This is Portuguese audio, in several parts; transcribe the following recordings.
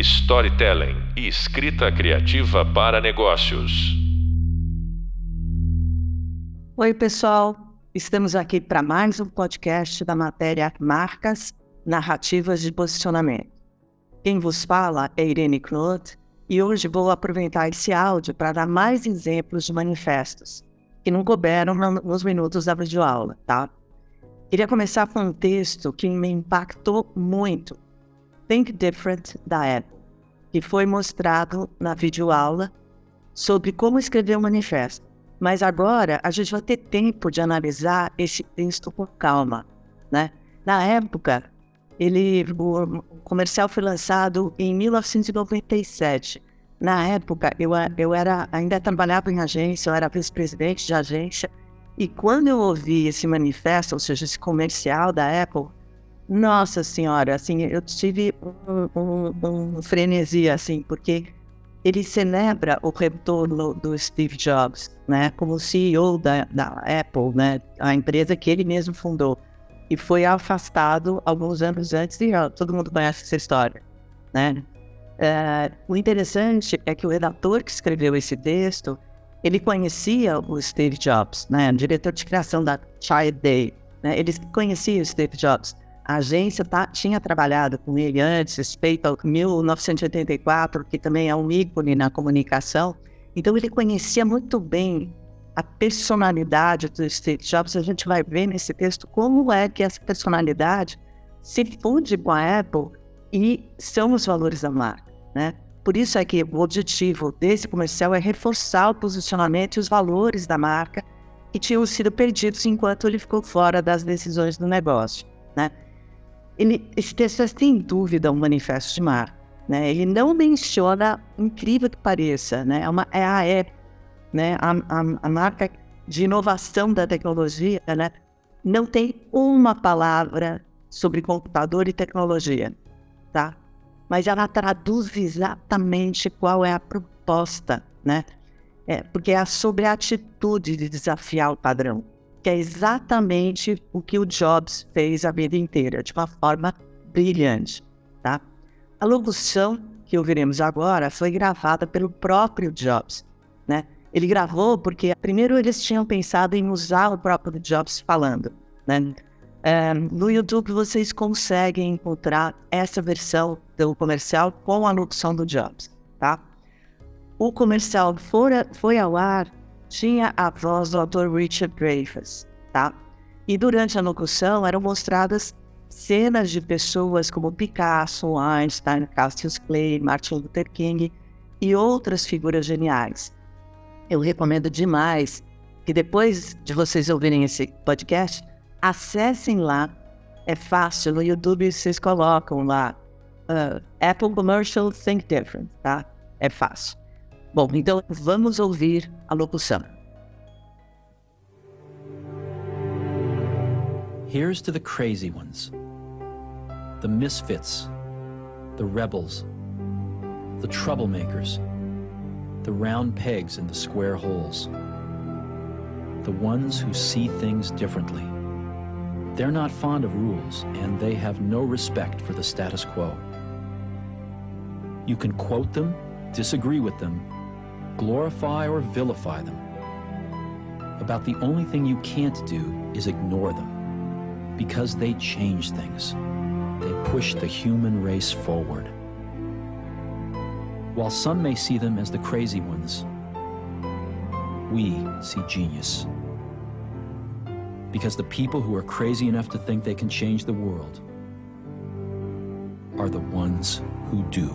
storytelling e escrita criativa para negócios. Oi, pessoal. Estamos aqui para mais um podcast da matéria Marcas Narrativas de Posicionamento. Quem vos fala é Irene Knott e hoje vou aproveitar esse áudio para dar mais exemplos de manifestos que não couberam nos minutos da videoaula, tá? Queria começar com um texto que me impactou muito. Think Different, da Apple, que foi mostrado na videoaula sobre como escrever um manifesto. Mas agora a gente vai ter tempo de analisar esse texto com calma, né? Na época, ele, o comercial foi lançado em 1997. Na época, eu, eu era, ainda trabalhava em agência, eu era vice-presidente de agência, e quando eu ouvi esse manifesto, ou seja, esse comercial da Apple, nossa senhora, assim, eu tive um, um, um frenesi, assim, porque ele celebra o retorno do Steve Jobs, né, como CEO da, da Apple, né, a empresa que ele mesmo fundou, e foi afastado alguns anos antes, e todo mundo conhece essa história, né. É, o interessante é que o redator que escreveu esse texto, ele conhecia o Steve Jobs, né, diretor de criação da Child Day. Né, ele conhecia o Steve Jobs. A agência tá, tinha trabalhado com ele antes, respeito ao 1984, que também é um ícone na comunicação. Então ele conhecia muito bem a personalidade do Steve Jobs. A gente vai ver nesse texto como é que essa personalidade se funde com a Apple e são os valores da marca, né? Por isso é que o objetivo desse comercial é reforçar o posicionamento e os valores da marca que tinham sido perdidos enquanto ele ficou fora das decisões do negócio. Né? Esse texto é sem dúvida um manifesto de marca. Né? Ele não menciona, incrível que pareça, né? é, uma, é a Apple, né? a, a, a marca de inovação da tecnologia, né? não tem uma palavra sobre computador e tecnologia. Tá? mas ela traduz exatamente qual é a proposta, né? É, porque é sobre a atitude de desafiar o padrão, que é exatamente o que o Jobs fez a vida inteira, de uma forma brilhante, tá? A locução que ouviremos agora foi gravada pelo próprio Jobs, né? Ele gravou porque primeiro eles tinham pensado em usar o próprio Jobs falando, né? É, no YouTube vocês conseguem encontrar essa versão do comercial com a locução do Jobs, tá? O comercial foi, foi ao ar, tinha a voz do ator Richard Dreyfuss, tá? E durante a locução eram mostradas cenas de pessoas como Picasso, Einstein, Cassius Clay, Martin Luther King e outras figuras geniais. Eu recomendo demais que depois de vocês ouvirem esse podcast, acessem lá. É fácil, no YouTube vocês colocam lá uh, Apple Commercial Think Different, tá? É fácil. Bom, então vamos ouvir a locução. Here's to the crazy ones, the misfits, the rebels, the troublemakers, the round pegs in the square holes, the ones who see things differently. They're not fond of rules, and they have no respect for the status quo. You can quote them, disagree with them, glorify or vilify them. About the only thing you can't do is ignore them, because they change things. They push the human race forward. While some may see them as the crazy ones, we see genius because the people who are crazy enough to think they can change the world are the ones who do.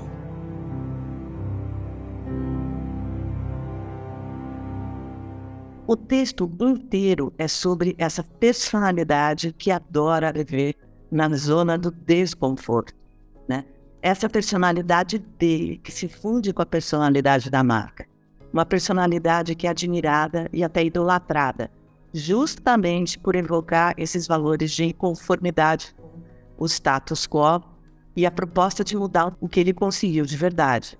O texto inteiro é sobre essa personalidade que adora viver na zona do desconforto, né? Essa personalidade dele que se funde com a personalidade da marca, uma personalidade que é admirada e até idolatrada, justamente por evocar esses valores de inconformidade com o status quo e a proposta de mudar o que ele conseguiu de verdade.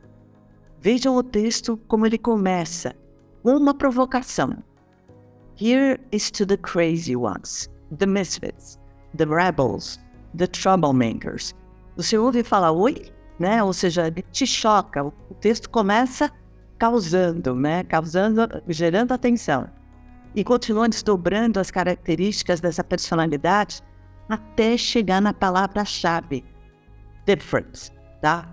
Vejam o texto como ele começa, com uma provocação. Here is to the crazy ones, the misfits, the rebels, the troublemakers. Você ouve falar oi? né? Ou seja, te choca. O texto começa causando, né? Causando, gerando atenção. E continua desdobrando as características dessa personalidade até chegar na palavra-chave, different, tá?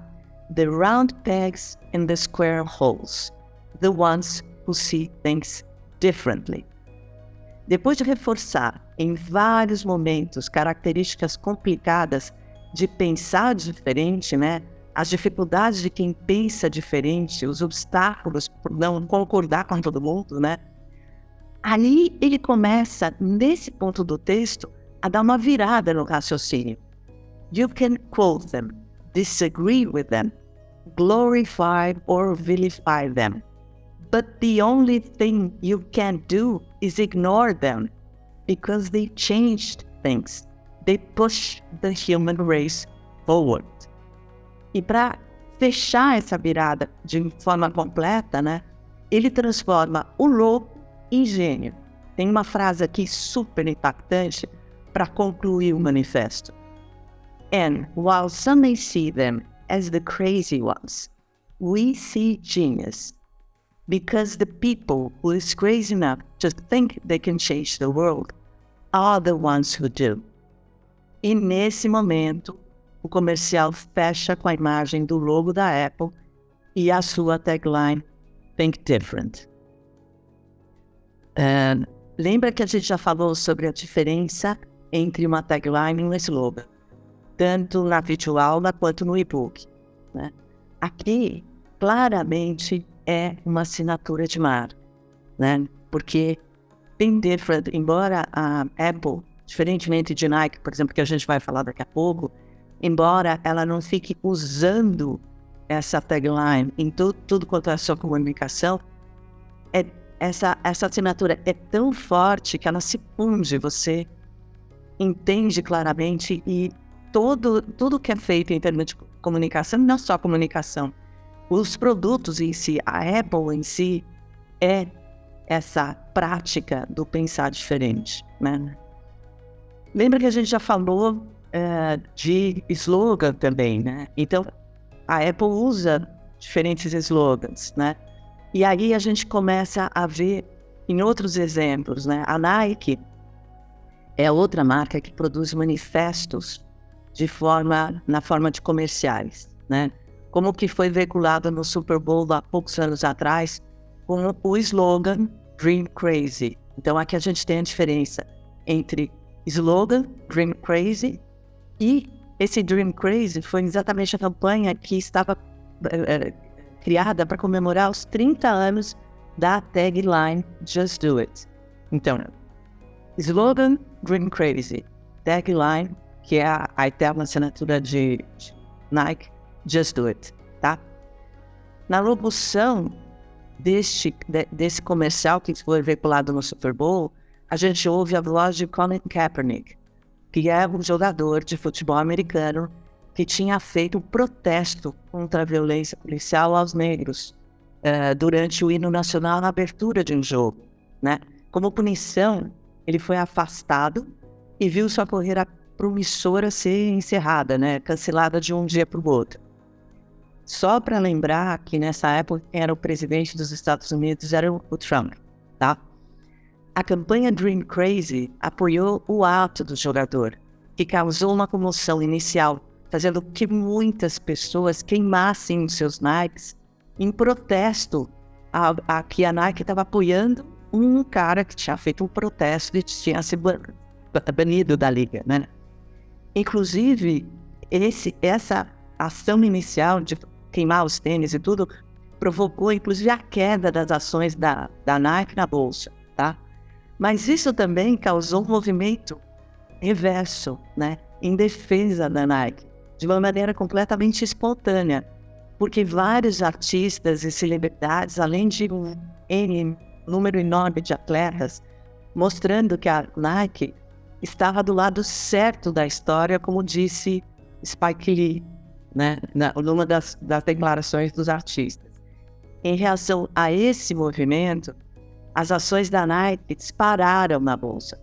The round pegs in the square holes, the ones who see things differently. Depois de reforçar em vários momentos características complicadas de pensar diferente, né? As dificuldades de quem pensa diferente, os obstáculos por não concordar com todo mundo, né? Ele começa, nesse ponto do texto, a dar uma virada no raciocínio. You can quote them, disagree with them, glorify or vilify them. But the only thing you can do is ignore them because they changed things. They push the human race forward. E para fechar essa virada de forma completa, né, ele transforma o louco em gênio. Tem uma frase aqui super impactante para concluir o manifesto. And while some may see them as the crazy ones, we see genius because the people who is crazy enough to think they can change the world are the ones who do. E nesse momento, o comercial fecha com a imagem do logo da Apple e a sua tagline Think Different. Uh, lembra que a gente já falou sobre a diferença entre uma tagline e um slogan, tanto na videoaula quanto no e-book. Né? Aqui, claramente, é uma assinatura de marca, né? Porque different, embora a Apple, diferentemente de Nike, por exemplo, que a gente vai falar daqui a pouco, embora ela não fique usando essa tagline em tudo, tudo quanto é a sua comunicação, é, essa, essa assinatura é tão forte que ela se funde, você entende claramente e todo, tudo que é feito em termos de comunicação, não só comunicação, os produtos em si, a Apple em si, é essa prática do pensar diferente. Né? Lembra que a gente já falou é, de slogan também, né? Então, a Apple usa diferentes slogans, né? E aí a gente começa a ver em outros exemplos, né? A Nike é outra marca que produz manifestos de forma na forma de comerciais, né? Como que foi veiculado no Super Bowl há poucos anos atrás, com o slogan Dream Crazy. Então aqui a gente tem a diferença entre slogan Dream Crazy e esse Dream Crazy foi exatamente a campanha que estava é, criada para comemorar os 30 anos da tagline Just Do It. Então, slogan Dream Crazy, tagline que é a, a eterna assinatura de, de Nike Just Do It, tá? Na locução deste, de, desse comercial que foi veiculado no Super Bowl, a gente ouve a voz de Colin Kaepernick, que é um jogador de futebol americano que tinha feito um protesto contra a violência policial aos negros uh, durante o hino nacional na abertura de um jogo, né? Como punição, ele foi afastado e viu sua carreira promissora ser encerrada, né? Cancelada de um dia para o outro. Só para lembrar que nessa época era o presidente dos Estados Unidos era o Trump, tá? A campanha Dream Crazy apoiou o ato do jogador, que causou uma comoção inicial, fazendo que muitas pessoas queimassem os seus Nikes em protesto a, a que a Nike estava apoiando um cara que tinha feito um protesto e tinha se banido da liga, né? Inclusive, esse, essa ação inicial de queimar os tênis e tudo, provocou inclusive a queda das ações da, da Nike na bolsa, tá? Mas isso também causou um movimento reverso, né, em defesa da Nike, de uma maneira completamente espontânea, porque vários artistas e celebridades, além de um N, número enorme de atletas, mostrando que a Nike estava do lado certo da história, como disse Spike Lee, né, na, numa das, das declarações dos artistas. Em reação a esse movimento, as ações da Nike dispararam na bolsa,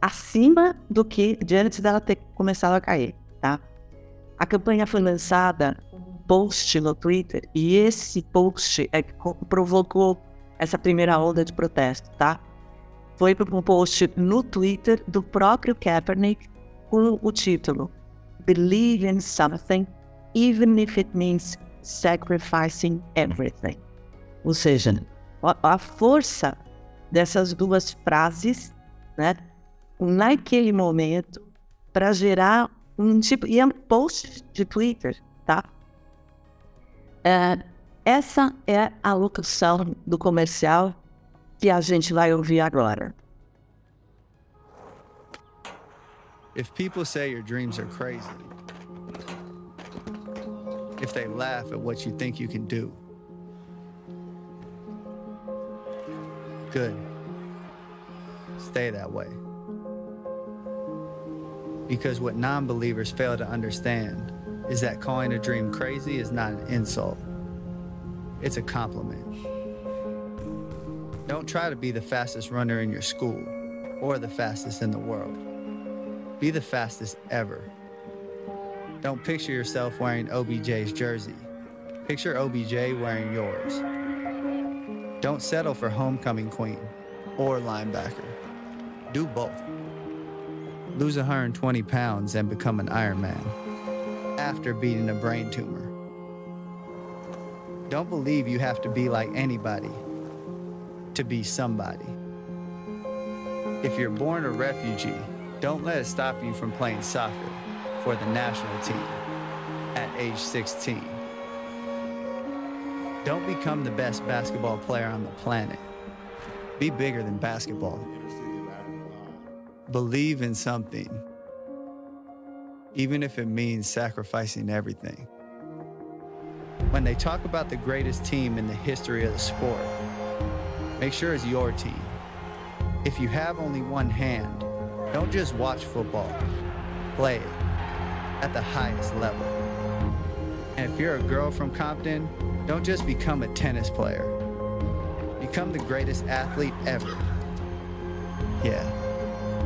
acima do que antes dela ter começado a cair. Tá? A campanha foi lançada um post no Twitter e esse post é que provocou essa primeira onda de protesto, tá? Foi um post no Twitter do próprio Kaepernick com o título Believe in something, even if it means sacrificing everything. Ou seja, a, força dessas duas frases, né, naquele momento, para gerar um tipo. E é um post de Twitter, tá? É, essa é a locução do comercial que a gente vai ouvir agora. If people say your dreams are crazy, if they laugh at what you think you can do, good. Stay that way. Because what non believers fail to understand is that calling a dream crazy is not an insult, it's a compliment. Don't try to be the fastest runner in your school or the fastest in the world. Be the fastest ever. Don't picture yourself wearing OBJ's jersey. Picture OBJ wearing yours. Don't settle for homecoming queen or linebacker. Do both. Lose 120 pounds and become an Ironman after beating a brain tumor. Don't believe you have to be like anybody to be somebody. If you're born a refugee, don't let it stop you from playing soccer for the national team at age 16. Don't become the best basketball player on the planet. Be bigger than basketball. Believe in something, even if it means sacrificing everything. When they talk about the greatest team in the history of the sport, Make sure it's your team. If you have only one hand, don't just watch football, play it at the highest level. And if you're a girl from Compton, don't just become a tennis player. Become the greatest athlete ever. Yeah,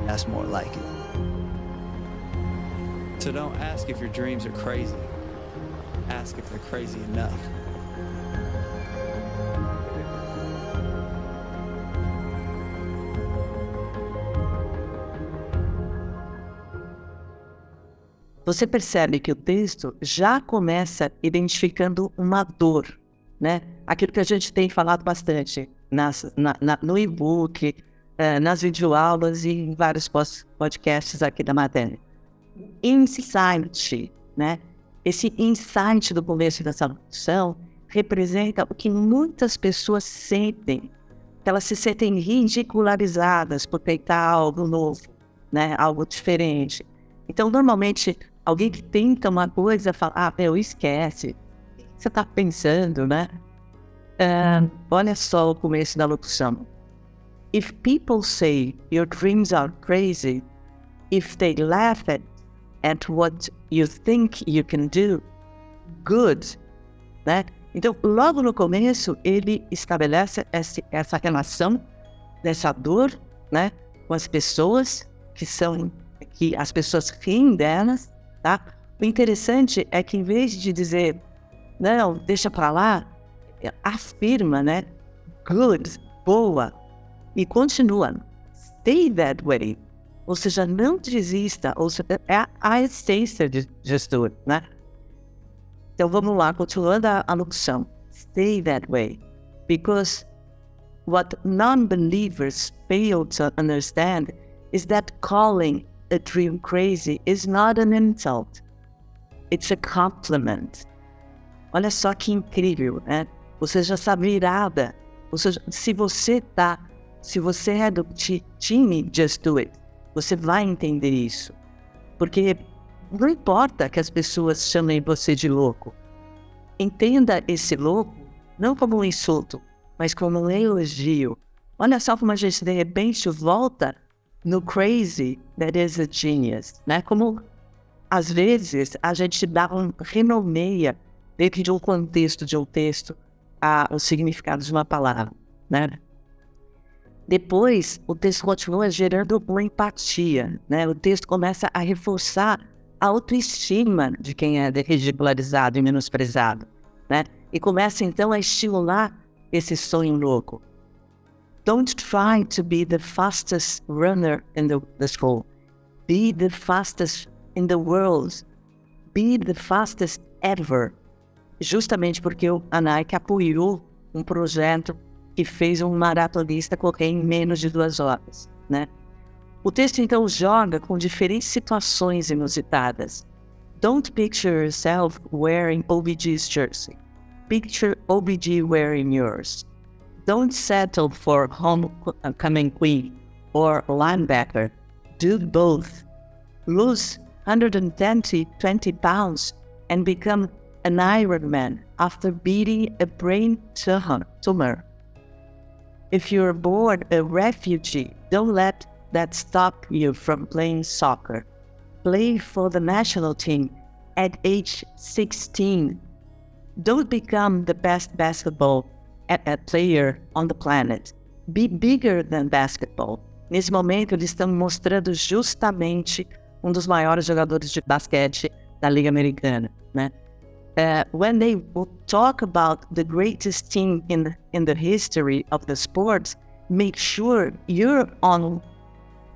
that's more like it. So don't ask if your dreams are crazy. Ask if they're crazy enough. Você percebe que o texto já começa identificando uma dor, né? Aquilo que a gente tem falado bastante nas, na, na, no e-book, eh, nas videoaulas e em vários podcasts aqui da matéria. Insight, né? Esse insight do começo dessa locução representa o que muitas pessoas sentem, elas se sentem ridicularizadas por tentar algo novo, né? Algo diferente. Então, normalmente, Alguém que tenta uma coisa fala, ah, meu, esquece. O que você está pensando, né? Uh, olha só o começo da locução. If people say your dreams are crazy, if they laugh at, at what you think you can do, good, né? Então, logo no começo, ele estabelece essa, essa relação dessa dor, né, com as pessoas que são que as pessoas riem delas tá? O interessante é que em vez de dizer, não, deixa para lá, afirma, né? Good, boa, e continua. Stay that way. Ou seja, não desista, ou seja, é a essência de gestor, né? Então vamos lá, continuando a, a locução. Stay that way. Because what non-believers fail to understand is that calling a dream crazy is not an insult. It's a compliment. Olha só que incrível, né? Ou seja, essa virada. Seja, se você tá, se você é do time Just Do It, você vai entender isso. Porque não importa que as pessoas chamem você de louco. Entenda esse louco não como um insulto, mas como um elogio. Olha só como a gente de repente volta no crazy that is a genius, né? Como às vezes a gente dá um renomeia dentro de um contexto de um texto a, o significado de uma palavra, né? Depois, o texto continua gerando uma empatia, né? O texto começa a reforçar a autoestima de quem é ridicularizado e menosprezado, né? E começa então a estimular esse sonho louco. Don't try to be the fastest runner in the, the school. Be the fastest in the world. Be the fastest ever. Justamente porque a Nike apoiou um projeto que fez um maratonista correr em menos de duas horas, né? O texto então joga com diferentes situações inusitadas. Don't picture yourself wearing OBG's jersey. Picture OBG wearing yours. Don't settle for homecoming queen or linebacker. Do both. Lose 120 20 pounds and become an Ironman after beating a brain tumor. If you're born a refugee, don't let that stop you from playing soccer. Play for the national team at age 16. Don't become the best basketball player on the planet. Be bigger than basketball. Nesse momento, eles estão mostrando justamente um dos maiores jogadores de basquete da Liga Americana, né? Uh, when they talk about the greatest team in the, in the history of the sports, make sure you're on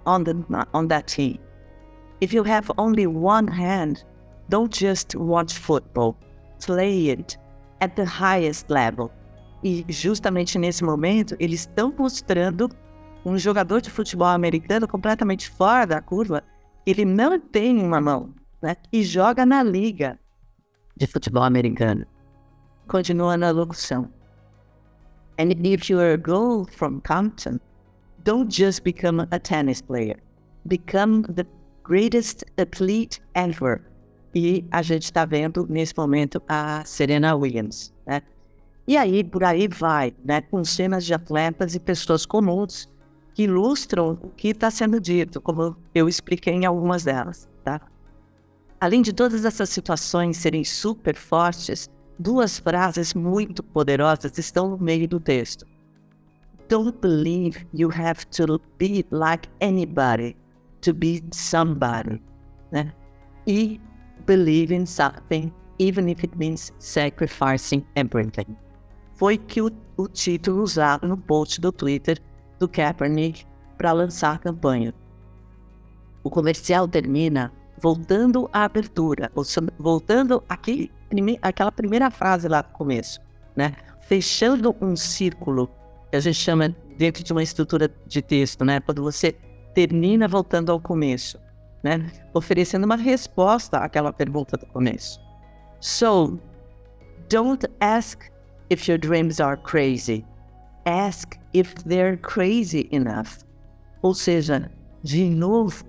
on the on that team. If you have only one hand, don't just watch football. Play it at the highest level. E justamente nesse momento, eles estão mostrando um jogador de futebol americano completamente fora da curva. Ele não tem uma mão, né? E joga na liga de futebol americano. Continua na locução. And if you are a girl from Compton, don't just become a tennis player. Become the greatest athlete ever. E a gente está vendo nesse momento a Serena Williams, né? E aí, por aí vai, né? Com cenas de atletas e pessoas comuns que ilustram o que está sendo dito, como eu expliquei em algumas delas, tá? Além de todas essas situações serem super fortes, duas frases muito poderosas estão no meio do texto don't believe you have to be like anybody to be somebody. Né? E believe in something, even if it means sacrificing everything. Foi que o, o título usado no post do Twitter do Kaepernick para lançar a campanha. O comercial termina voltando à abertura, voltando aqui, aquela primeira frase lá no começo, né? Fechando um círculo que a gente chama dentro de uma estrutura de texto, né? Quando você termina voltando ao começo, né? Oferecendo uma resposta àquela pergunta do começo. So, don't ask if your dreams are crazy. Ask if they're crazy enough. Ou seja, de novo,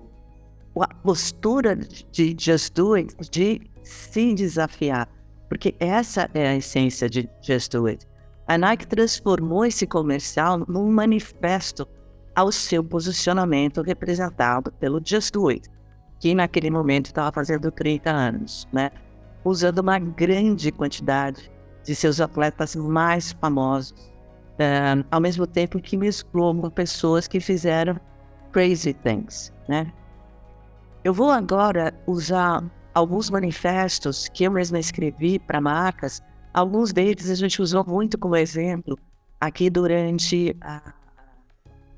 a postura de just do it, de se desafiar. Porque essa é a essência de just do it. A Nike transformou esse comercial num manifesto ao seu posicionamento representado pelo Just Do It, que naquele momento estava fazendo 30 anos, né? usando uma grande quantidade de seus atletas mais famosos, ao mesmo tempo que mesclou com pessoas que fizeram crazy things. Né? Eu vou agora usar alguns manifestos que eu mesma escrevi para marcas Alguns deles a gente usou muito como exemplo aqui durante a,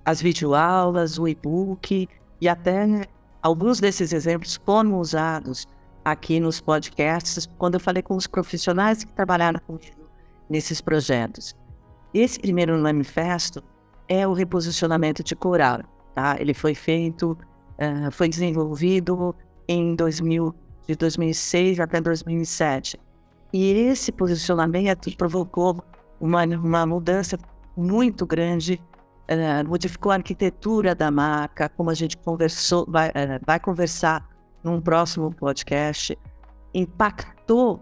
as videoaulas, o e-book e até alguns desses exemplos foram usados aqui nos podcasts quando eu falei com os profissionais que trabalharam comigo nesses projetos. Esse primeiro manifesto é o reposicionamento de coral, tá? Ele foi feito, uh, foi desenvolvido em 2000, de 2006 até 2007 e esse posicionamento provocou uma, uma mudança muito grande, uh, modificou a arquitetura da marca, como a gente conversou, vai, uh, vai conversar num próximo podcast, impactou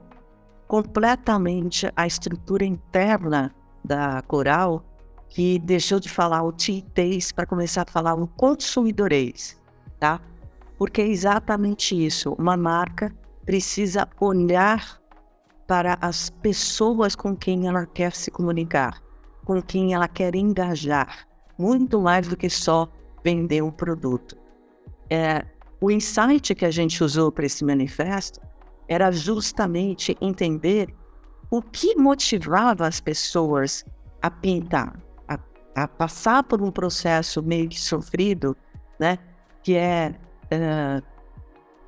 completamente a estrutura interna da Coral, que deixou de falar o tietês para começar a falar o consumidorês, tá? Porque é exatamente isso, uma marca precisa olhar para as pessoas com quem ela quer se comunicar, com quem ela quer engajar, muito mais do que só vender um produto. É, o insight que a gente usou para esse manifesto era justamente entender o que motivava as pessoas a pintar, a, a passar por um processo meio que sofrido, né? Que é uh,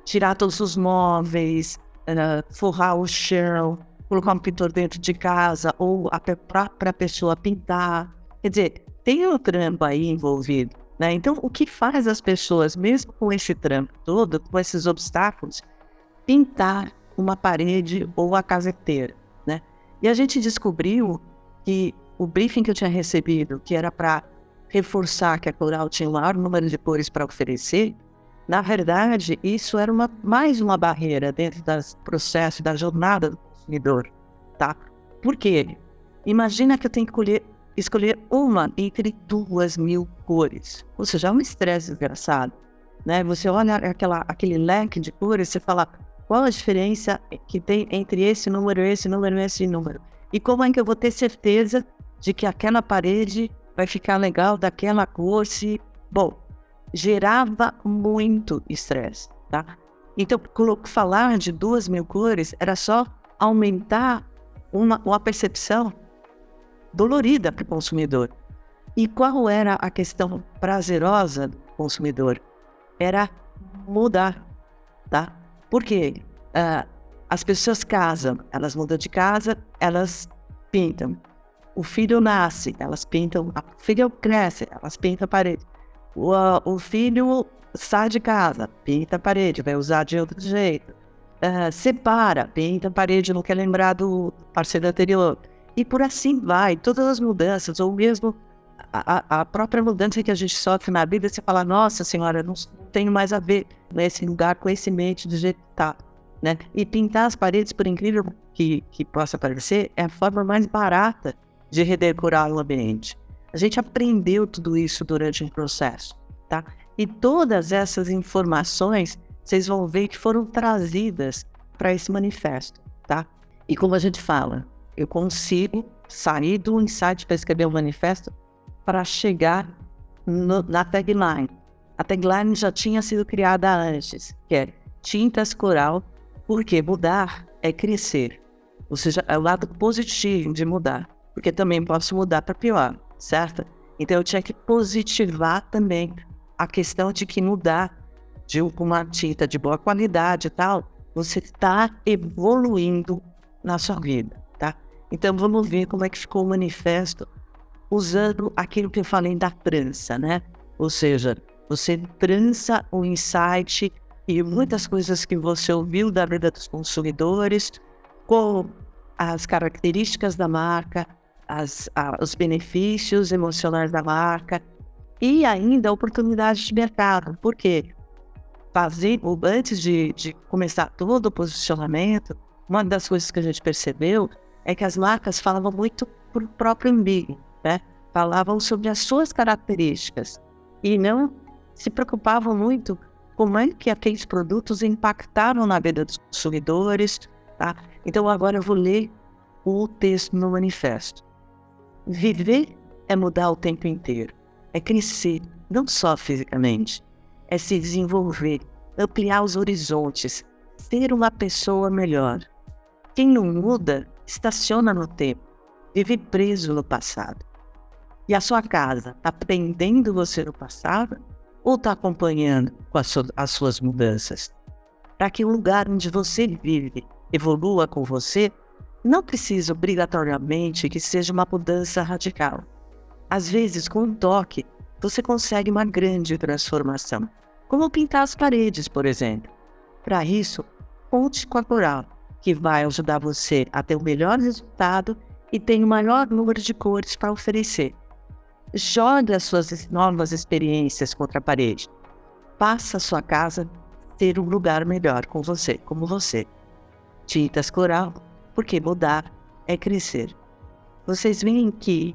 tirar todos os móveis, uh, forrar o chão, colocar um pintor dentro de casa ou a própria pessoa pintar. Quer dizer, tem um trampo aí envolvido. Né? Então, o que faz as pessoas, mesmo com esse trampo todo, com esses obstáculos, pintar uma parede ou a casa inteira? Né? E a gente descobriu que o briefing que eu tinha recebido, que era para reforçar que a Coral tinha o maior número de cores para oferecer, na verdade, isso era uma, mais uma barreira dentro do processo, da jornada do consumidor, tá? Por quê? Imagina que eu tenho que escolher, escolher uma entre duas mil cores. Ou seja, é um estresse desgraçado, né? Você olha aquela, aquele leque de cores, você fala, qual a diferença que tem entre esse número, esse número e esse número? E como é que eu vou ter certeza de que aquela parede vai ficar legal daquela cor se... Bom, gerava muito estresse, tá? Então, falar de duas mil cores era só aumentar uma, uma percepção dolorida para o consumidor. E qual era a questão prazerosa do consumidor? Era mudar, tá? Por quê? Uh, as pessoas casam, elas mudam de casa, elas pintam. O filho nasce, elas pintam. O filho cresce, elas pintam a parede o, o filho sai de casa, pinta a parede, vai usar de outro jeito. Uh, separa, pinta a parede, não quer lembrar do parceiro anterior. E por assim vai, todas as mudanças, ou mesmo a, a própria mudança que a gente sofre na vida, você fala, nossa senhora, não, tenho mais a ver nesse lugar com esse mente do jeito que tá. Né? E pintar as paredes, por incrível que, que possa parecer, é a forma mais barata de redecorar o ambiente. A gente aprendeu tudo isso durante um processo, tá? E todas essas informações, vocês vão ver que foram trazidas para esse manifesto, tá? E como a gente fala, eu consigo sair do insight para escrever o um manifesto para chegar no, na tagline. A tagline já tinha sido criada antes, que é tintas coral, porque mudar é crescer. Ou seja, é o lado positivo de mudar, porque também posso mudar para pior certo? Então eu tinha que positivar também a questão de que mudar de uma tinta de boa qualidade e tal, você está evoluindo na sua vida, tá? Então vamos ver como é que ficou o manifesto usando aquilo que eu falei da trança, né? Ou seja, você trança o insight e muitas coisas que você ouviu da vida dos consumidores com as características da marca, as, a, os benefícios emocionais da marca e ainda oportunidades de mercado. Por quê? Fazer, antes de, de começar todo o posicionamento, uma das coisas que a gente percebeu é que as marcas falavam muito para o próprio umbigo, né? Falavam sobre as suas características e não se preocupavam muito como é que aqueles produtos impactaram na vida dos consumidores, tá? Então agora eu vou ler o texto no manifesto. Viver é mudar o tempo inteiro, é crescer, não só fisicamente, é se desenvolver, ampliar os horizontes, ser uma pessoa melhor. Quem não muda, estaciona no tempo, vive preso no passado. E a sua casa está prendendo você no passado ou está acompanhando com as, as suas mudanças? Para que o lugar onde você vive evolua com você, não precisa obrigatoriamente que seja uma mudança radical. Às vezes, com um toque, você consegue uma grande transformação, como pintar as paredes, por exemplo. Para isso, conte com a Coral, que vai ajudar você a ter o melhor resultado e tem o maior número de cores para oferecer. Jogue as suas novas experiências contra a parede. Faça a sua casa ter um lugar melhor com você, como você. Tintas Coral porque mudar é crescer. Vocês veem que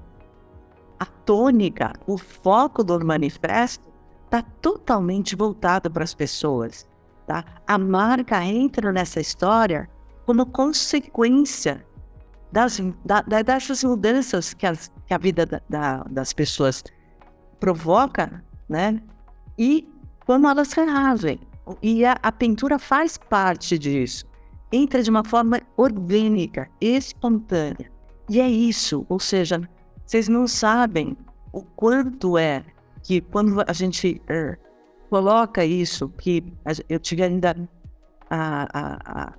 a tônica, o foco do manifesto está totalmente voltado para as pessoas. Tá? A marca entra nessa história como consequência das, da, dessas mudanças que, as, que a vida da, da, das pessoas provoca, né? E como elas reagem, E a, a pintura faz parte disso. Entra de uma forma orgânica, espontânea. E é isso, ou seja, vocês não sabem o quanto é que quando a gente uh, coloca isso, que eu tive ainda a, a, a,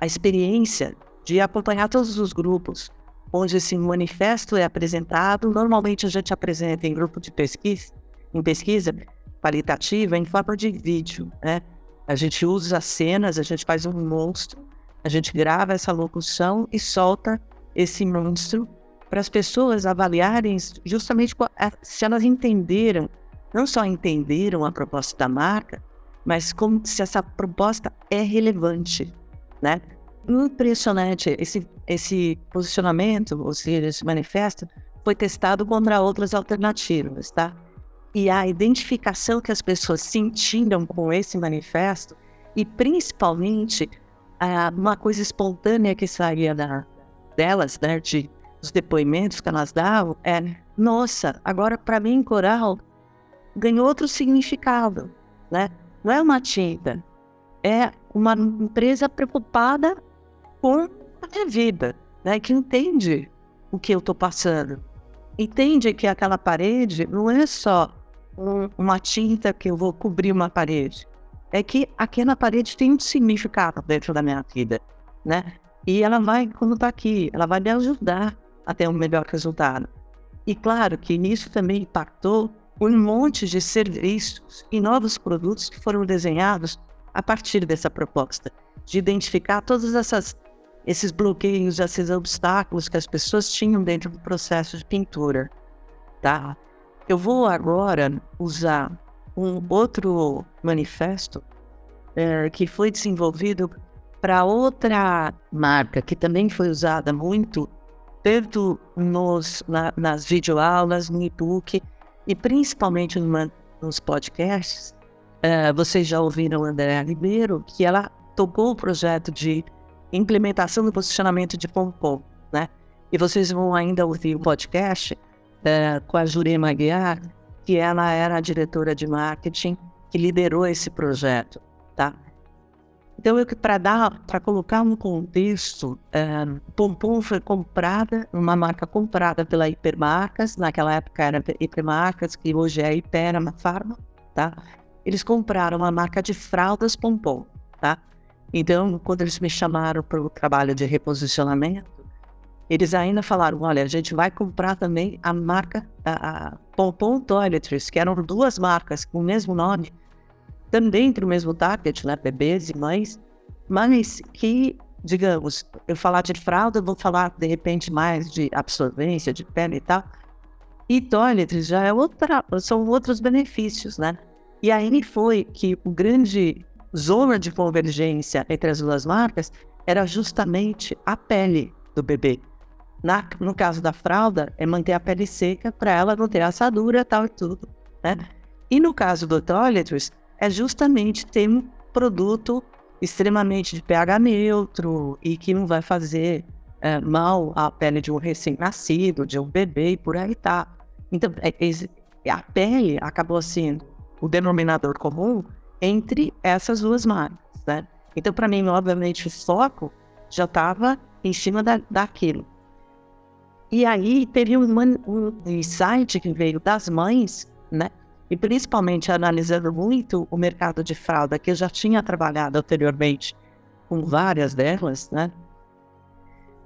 a experiência de acompanhar todos os grupos onde esse manifesto é apresentado. Normalmente a gente apresenta em grupo de pesquisa, em pesquisa qualitativa, em forma de vídeo, né? A gente usa as cenas, a gente faz um monstro, a gente grava essa locução e solta esse monstro para as pessoas avaliarem justamente se elas entenderam, não só entenderam a proposta da marca, mas como se essa proposta é relevante, né? Impressionante esse esse posicionamento, ou seja, esse manifesto foi testado contra outras alternativas, tá? E a identificação que as pessoas sentiram com esse manifesto e principalmente uma coisa espontânea que saía da, delas, né, de os depoimentos que elas davam, é: nossa, agora para mim coral ganhou outro significado, né? Não é uma tinta, é uma empresa preocupada com a minha vida, né? Que entende o que eu estou passando, entende que aquela parede não é só um, uma tinta que eu vou cobrir uma parede, é que aquela parede tem um significado dentro da minha vida, né? E ela vai, quando está aqui, ela vai me ajudar a ter um melhor resultado. E claro que nisso também impactou um monte de serviços e novos produtos que foram desenhados a partir dessa proposta, de identificar todas essas esses bloqueios, esses obstáculos que as pessoas tinham dentro do processo de pintura, tá? Eu vou agora usar um outro manifesto é, que foi desenvolvido para outra marca que também foi usada muito tanto nos, na, nas videoaulas, no e-book e principalmente numa, nos podcasts. É, vocês já ouviram a Andréa Ribeiro, que ela tocou o projeto de implementação do posicionamento de Pompom, né? E vocês vão ainda ouvir o podcast é, com a Jurema Aguiar, que ela era a diretora de marketing que liderou esse projeto, tá? Então, para dar, para colocar um contexto, é, Pompom foi comprada, uma marca comprada pela Hipermarcas, naquela época era Hipermarcas, que hoje é Hiperama Pharma, tá? Eles compraram uma marca de fraldas Pompom, tá? Então, quando eles me chamaram para o trabalho de reposicionamento, eles ainda falaram: olha, a gente vai comprar também a marca a, a Pompom Toiletries, que eram duas marcas com o mesmo nome, também para o mesmo target, né, bebês e mães, mas que, digamos, eu falar de fralda, vou falar de repente mais de absorvência, de pele e tal. E toiletries já é outra, são outros benefícios, né? E aí foi que o grande zona de convergência entre as duas marcas era justamente a pele do bebê. Na, no caso da fralda, é manter a pele seca para ela não ter assadura tal e tudo. Né? E no caso do toiletries, é justamente ter um produto extremamente de pH neutro e que não vai fazer é, mal à pele de um recém-nascido, de um bebê e por aí tá. Então, é, é, a pele acabou sendo o denominador comum entre essas duas marcas, né? Então, para mim, obviamente, o foco já estava em cima da, daquilo. E aí teve um, um insight que veio das mães, né? E principalmente analisando muito o mercado de fralda, que eu já tinha trabalhado anteriormente com várias delas, né?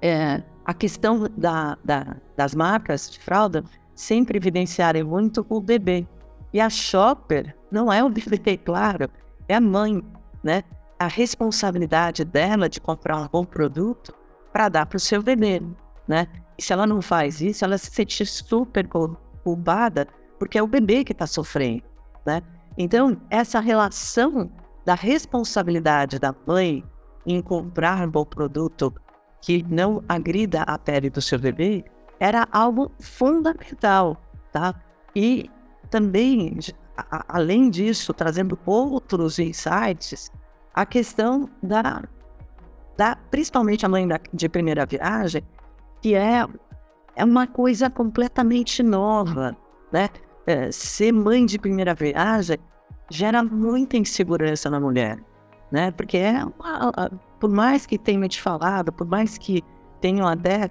É, a questão da, da, das marcas de fralda sempre evidenciarem muito o bebê. E a shopper não é o bebê, claro, é a mãe, né? A responsabilidade dela de comprar um bom produto para dar para o seu bebê, né? E se ela não faz isso, ela se sente super culpada porque é o bebê que está sofrendo, né? Então, essa relação da responsabilidade da mãe em comprar um bom produto que não agrida a pele do seu bebê era algo fundamental, tá? E também, a, além disso, trazendo outros insights, a questão da, da principalmente a mãe da, de primeira viagem, que é, é uma coisa completamente nova, né? É, ser mãe de primeira viagem gera muita insegurança na mulher, né? Porque é uma, por mais que tenha te falado, por mais que tenham até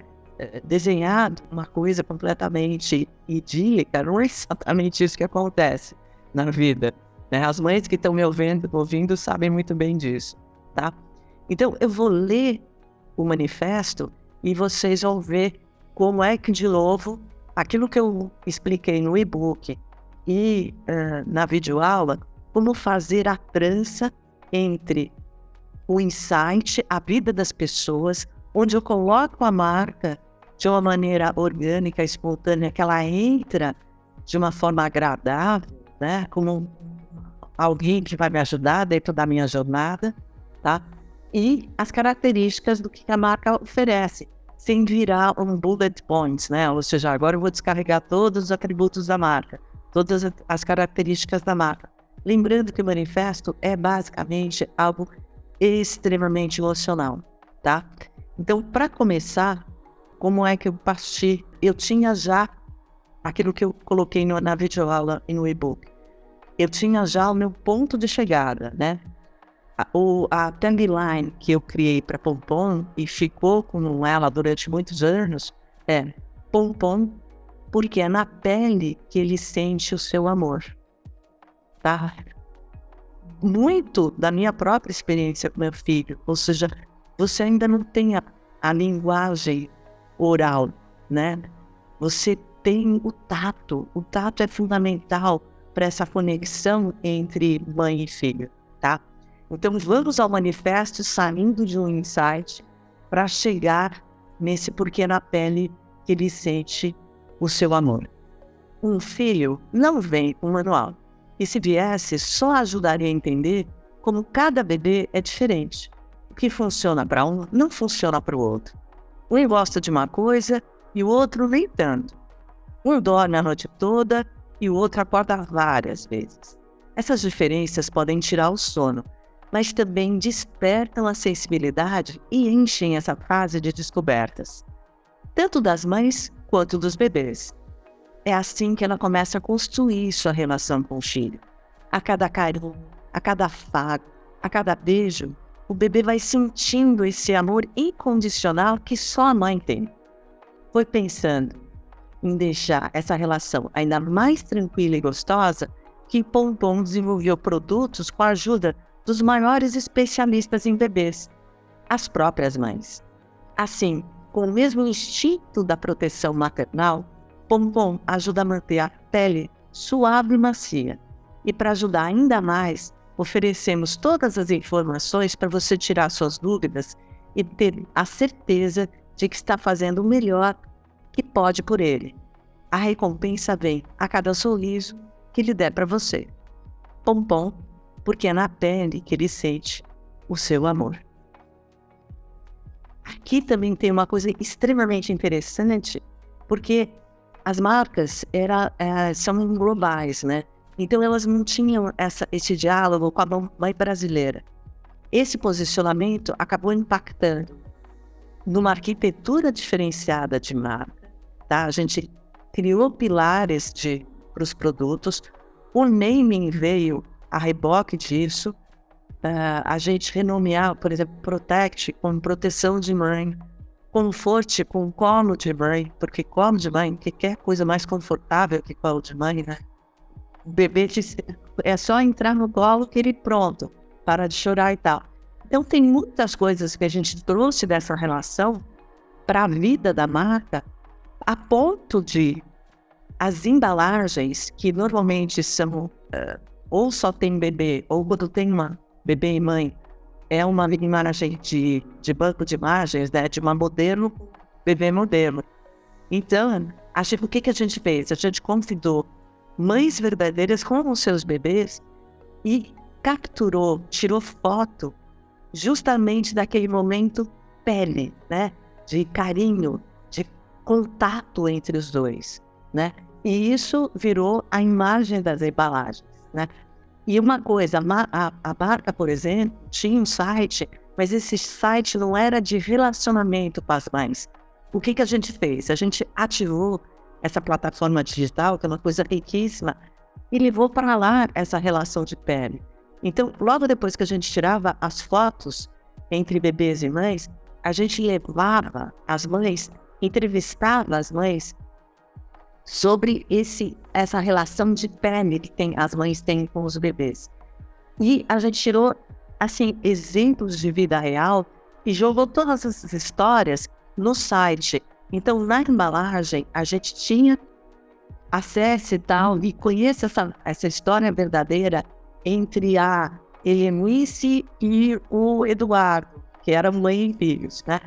desenhado uma coisa completamente idílica, não é exatamente isso que acontece na vida. Né? As mães que estão me ouvindo, ouvindo sabem muito bem disso, tá? Então, eu vou ler o manifesto e vocês vão ver como é que, de novo, aquilo que eu expliquei no e-book e uh, na videoaula, como fazer a trança entre o insight, a vida das pessoas, onde eu coloco a marca de uma maneira orgânica, espontânea, que ela entra de uma forma agradável, né? Como alguém que vai me ajudar dentro da minha jornada, tá? E as características do que a marca oferece, sem virar um bullet points, né? Ou seja, agora eu vou descarregar todos os atributos da marca, todas as características da marca. Lembrando que o manifesto é basicamente algo extremamente emocional, tá? Então, para começar, como é que eu parti? Eu tinha já aquilo que eu coloquei no, na videoaula e no e-book. Eu tinha já o meu ponto de chegada, né? A, o, a tagline que eu criei para Pompom e ficou com ela durante muitos anos é Pompom porque é na pele que ele sente o seu amor. Tá? Muito da minha própria experiência com meu filho, ou seja, você ainda não tem a, a linguagem oral, né? Você tem o tato. O tato é fundamental para essa conexão entre mãe e filho, tá? Então vamos ao manifesto saindo de um insight para chegar nesse porquê na pele que ele sente o seu amor. Um filho não vem com um manual. E se viesse, só ajudaria a entender como cada bebê é diferente. O que funciona para um não funciona para o outro. Um gosta de uma coisa e o outro nem tanto. Um dorme a noite toda e o outro acorda várias vezes. Essas diferenças podem tirar o sono, mas também despertam a sensibilidade e enchem essa fase de descobertas, tanto das mães quanto dos bebês. É assim que ela começa a construir sua relação com o filho. A cada carinho, a cada afago, a cada beijo, o bebê vai sentindo esse amor incondicional que só a mãe tem. Foi pensando em deixar essa relação ainda mais tranquila e gostosa que Pompom desenvolveu produtos com a ajuda dos maiores especialistas em bebês, as próprias mães. Assim, com o mesmo instinto da proteção maternal, Pompom ajuda a manter a pele suave e macia. E para ajudar ainda mais, Oferecemos todas as informações para você tirar suas dúvidas e ter a certeza de que está fazendo o melhor que pode por ele. A recompensa vem a cada sorriso que lhe der para você. Pompom, porque é na pele que ele sente o seu amor. Aqui também tem uma coisa extremamente interessante, porque as marcas era, é, são globais, né? Então elas não tinham essa, esse diálogo com a mãe brasileira. Esse posicionamento acabou impactando numa arquitetura diferenciada de marca. Tá? A gente criou pilares para os produtos, o naming veio a reboque disso, uh, a gente renomear, por exemplo, Protect com proteção de mãe, Comfort com colo de mãe, porque colo de mãe, que quer coisa mais confortável que colo de mãe, né? O bebê é só entrar no colo que ele pronto, para de chorar e tal. Então tem muitas coisas que a gente trouxe dessa relação para a vida da marca, a ponto de as embalagens que normalmente são uh, ou só tem bebê ou quando tem uma bebê e mãe é uma imagem de, de banco de imagens, né, de uma modelo bebê modelo. Então, acho que o que, que a gente fez? A gente convidou mães verdadeiras com os seus bebês e capturou, tirou foto justamente daquele momento pele, né? De carinho, de contato entre os dois, né? E isso virou a imagem das embalagens, né? E uma coisa, a, a marca, por exemplo, tinha um site, mas esse site não era de relacionamento com as mães. O que, que a gente fez? A gente ativou essa plataforma digital, que é uma coisa riquíssima, e levou para lá essa relação de pele. Então, logo depois que a gente tirava as fotos entre bebês e mães, a gente levava as mães, entrevistava as mães sobre esse, essa relação de pele que tem, as mães têm com os bebês. E a gente tirou, assim, exemplos de vida real e jogou todas essas histórias no site. Então, na embalagem, a gente tinha acesso e tal, e conheça essa, essa história verdadeira entre a Helenice e o Eduardo, que era mãe e filhos, né?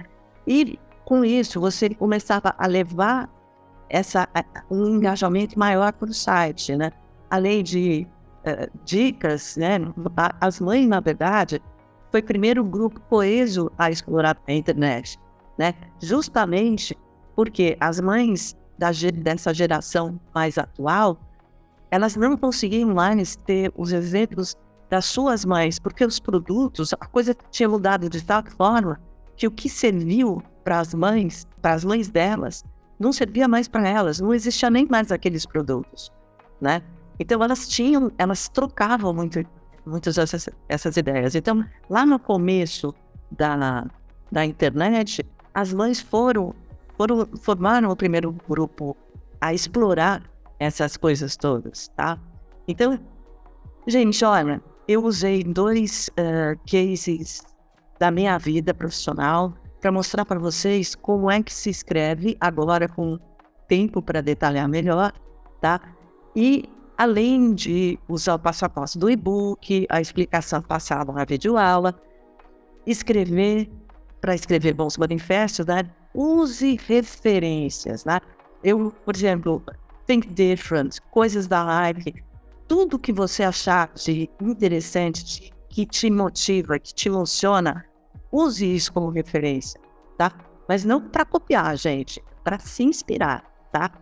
E com isso, você começava a levar essa, um engajamento maior para o site, né? Além de uh, dicas, né? As mães, na verdade, foi o primeiro grupo coeso a explorar a internet, né? Justamente porque as mães da, dessa geração mais atual, elas não conseguiam mais ter os exemplos das suas mães, porque os produtos, a coisa tinha mudado de tal forma que o que serviu para as mães, para as mães delas, não servia mais para elas, não existia nem mais aqueles produtos, né? Então elas tinham, elas trocavam muito, muitas dessas essas ideias. Então lá no começo da, da internet, as mães foram, foram formaram o primeiro grupo a explorar essas coisas todas, tá? Então, gente, olha, eu usei dois uh, cases da minha vida profissional para mostrar para vocês como é que se escreve agora com tempo para detalhar melhor, tá? E além de usar o passo a passo do e-book, a explicação passada na videoaula, escrever, para escrever bons manifestos, né? Use referências, né? Eu, por exemplo, Think Different, coisas da live, tudo que você achar de interessante, de, que te motiva, que te emociona, use isso como referência, tá? Mas não para copiar, gente, para se inspirar, tá?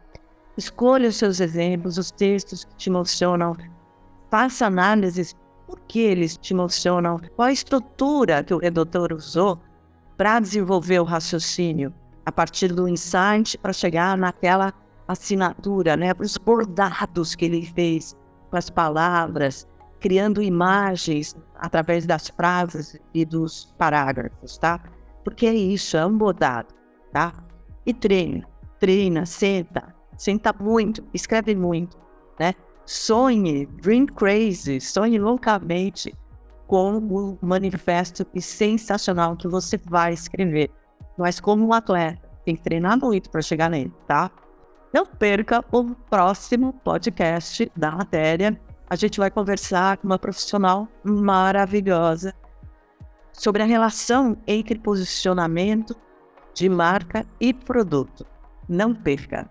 Escolha os seus exemplos, os textos que te emocionam, faça análises por que eles te emocionam, qual a estrutura que o redator usou para desenvolver o raciocínio a partir do insight para chegar naquela assinatura, né? Os bordados que ele fez com as palavras, criando imagens através das frases e dos parágrafos, tá? Porque é isso, é um bordado, tá? E treina, treina, senta, senta muito, escreve muito, né? Sonhe, dream crazy, sonhe loucamente com o manifesto sensacional que você vai escrever. Mas como um atleta, tem que treinar muito para chegar nele, tá? Não perca o próximo podcast da matéria a gente vai conversar com uma profissional maravilhosa sobre a relação entre posicionamento de marca e produto. Não perca!